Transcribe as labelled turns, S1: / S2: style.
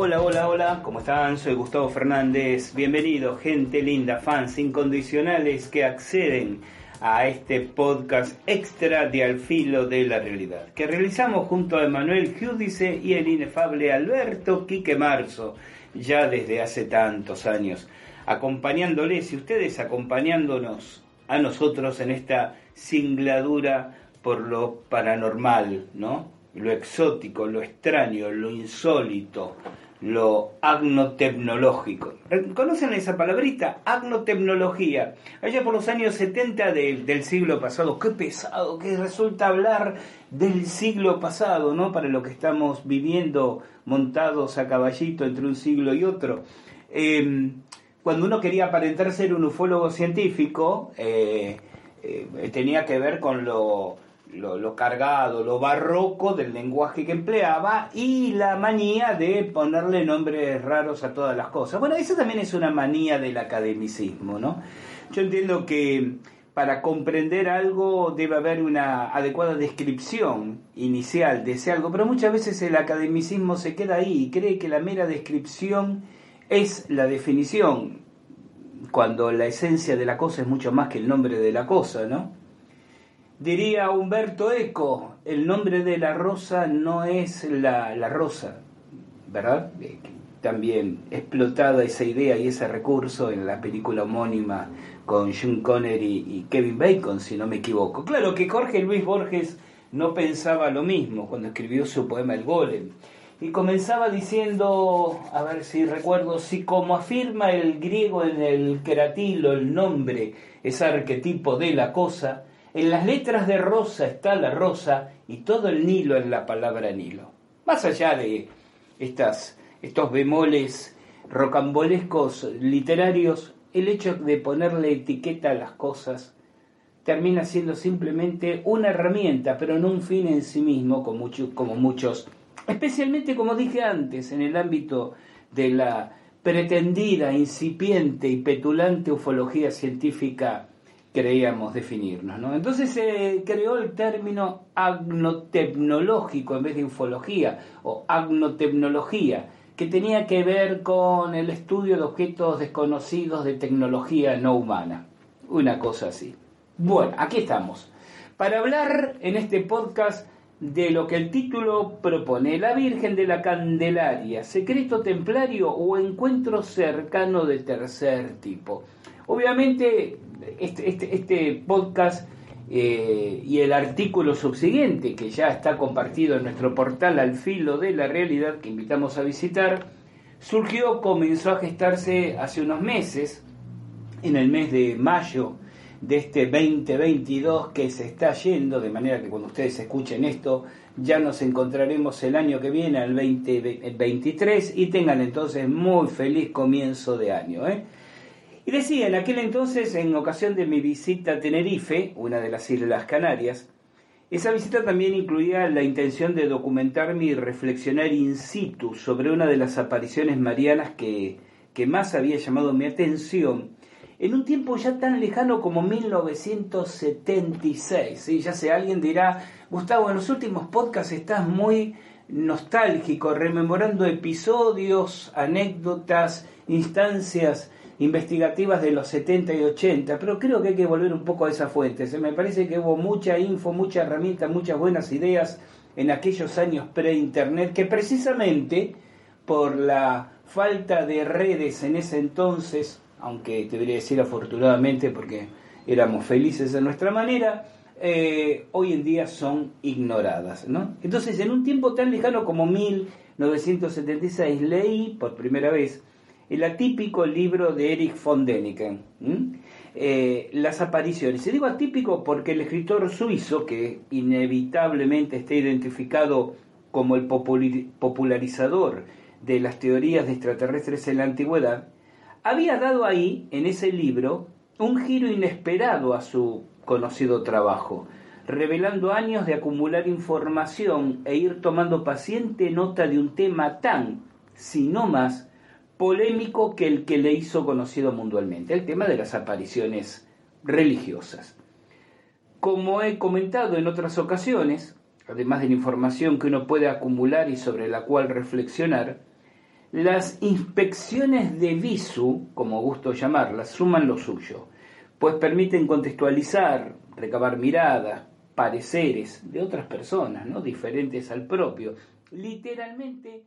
S1: Hola, hola, hola, ¿cómo están? Soy Gustavo Fernández. Bienvenido, gente linda, fans incondicionales que acceden a este podcast extra de Al Filo de la Realidad, que realizamos junto a Emanuel Giudice y el inefable Alberto Quique Marzo, ya desde hace tantos años, acompañándoles y ustedes acompañándonos a nosotros en esta singladura por lo paranormal, ¿no? Lo exótico, lo extraño, lo insólito, lo agnotecnológico. ¿Conocen esa palabrita? Agnotecnología. Allá por los años 70 del siglo pasado. Qué pesado que resulta hablar del siglo pasado, ¿no? Para lo que estamos viviendo montados a caballito entre un siglo y otro. Eh, cuando uno quería aparentar ser un ufólogo científico, eh, eh, tenía que ver con lo, lo, cargado, lo barroco del lenguaje que empleaba y la manía de ponerle nombres raros a todas las cosas. Bueno, esa también es una manía del academicismo, ¿no? Yo entiendo que para comprender algo debe haber una adecuada descripción inicial de ese algo, pero muchas veces el academicismo se queda ahí y cree que la mera descripción es la definición, cuando la esencia de la cosa es mucho más que el nombre de la cosa, ¿no? Diría Humberto Eco, el nombre de la rosa no es la, la rosa, ¿verdad? Eh, también explotada esa idea y ese recurso en la película homónima con Sean Connery y Kevin Bacon, si no me equivoco. Claro que Jorge Luis Borges no pensaba lo mismo cuando escribió su poema El Golem y comenzaba diciendo, a ver si recuerdo, si como afirma el griego en el queratilo el nombre es arquetipo de la cosa, en las letras de rosa está la rosa y todo el Nilo es la palabra Nilo. Más allá de estas, estos bemoles rocambolescos literarios, el hecho de ponerle etiqueta a las cosas termina siendo simplemente una herramienta, pero no un fin en sí mismo, como, como muchos especialmente como dije antes, en el ámbito de la pretendida, incipiente y petulante ufología científica creíamos definirnos. ¿no? Entonces se creó el término agnotecnológico en vez de ufología o agnotecnología, que tenía que ver con el estudio de objetos desconocidos de tecnología no humana. Una cosa así. Bueno, aquí estamos. Para hablar en este podcast de lo que el título propone, la Virgen de la Candelaria, secreto templario o encuentro cercano de tercer tipo. Obviamente, este, este, este podcast eh, y el artículo subsiguiente, que ya está compartido en nuestro portal al filo de la realidad, que invitamos a visitar, surgió, comenzó a gestarse hace unos meses, en el mes de mayo de este 2022 que se está yendo, de manera que cuando ustedes escuchen esto, ya nos encontraremos el año que viene, el 2023, y tengan entonces muy feliz comienzo de año. ¿eh? Y decía, en aquel entonces, en ocasión de mi visita a Tenerife, una de las Islas Canarias, esa visita también incluía la intención de documentarme y reflexionar in situ sobre una de las apariciones marianas que, que más había llamado mi atención en un tiempo ya tan lejano como 1976. y Ya sé, alguien dirá, Gustavo, en los últimos podcasts estás muy nostálgico, rememorando episodios, anécdotas, instancias investigativas de los 70 y 80, pero creo que hay que volver un poco a esa fuente. Se me parece que hubo mucha info, mucha herramienta, muchas buenas ideas en aquellos años pre-internet que precisamente por la falta de redes en ese entonces aunque te debería decir afortunadamente porque éramos felices de nuestra manera, eh, hoy en día son ignoradas. ¿no? Entonces, en un tiempo tan lejano como 1976, leí por primera vez el atípico libro de Erich von Däniken, eh, Las apariciones. Y digo atípico porque el escritor suizo, que inevitablemente está identificado como el popularizador de las teorías de extraterrestres en la antigüedad, había dado ahí, en ese libro, un giro inesperado a su conocido trabajo, revelando años de acumular información e ir tomando paciente nota de un tema tan, si no más, polémico que el que le hizo conocido mundialmente, el tema de las apariciones religiosas. Como he comentado en otras ocasiones, además de la información que uno puede acumular y sobre la cual reflexionar, las inspecciones de visu, como gusto llamarlas, suman lo suyo, pues permiten contextualizar, recabar miradas, pareceres de otras personas, ¿no? diferentes al propio. Literalmente...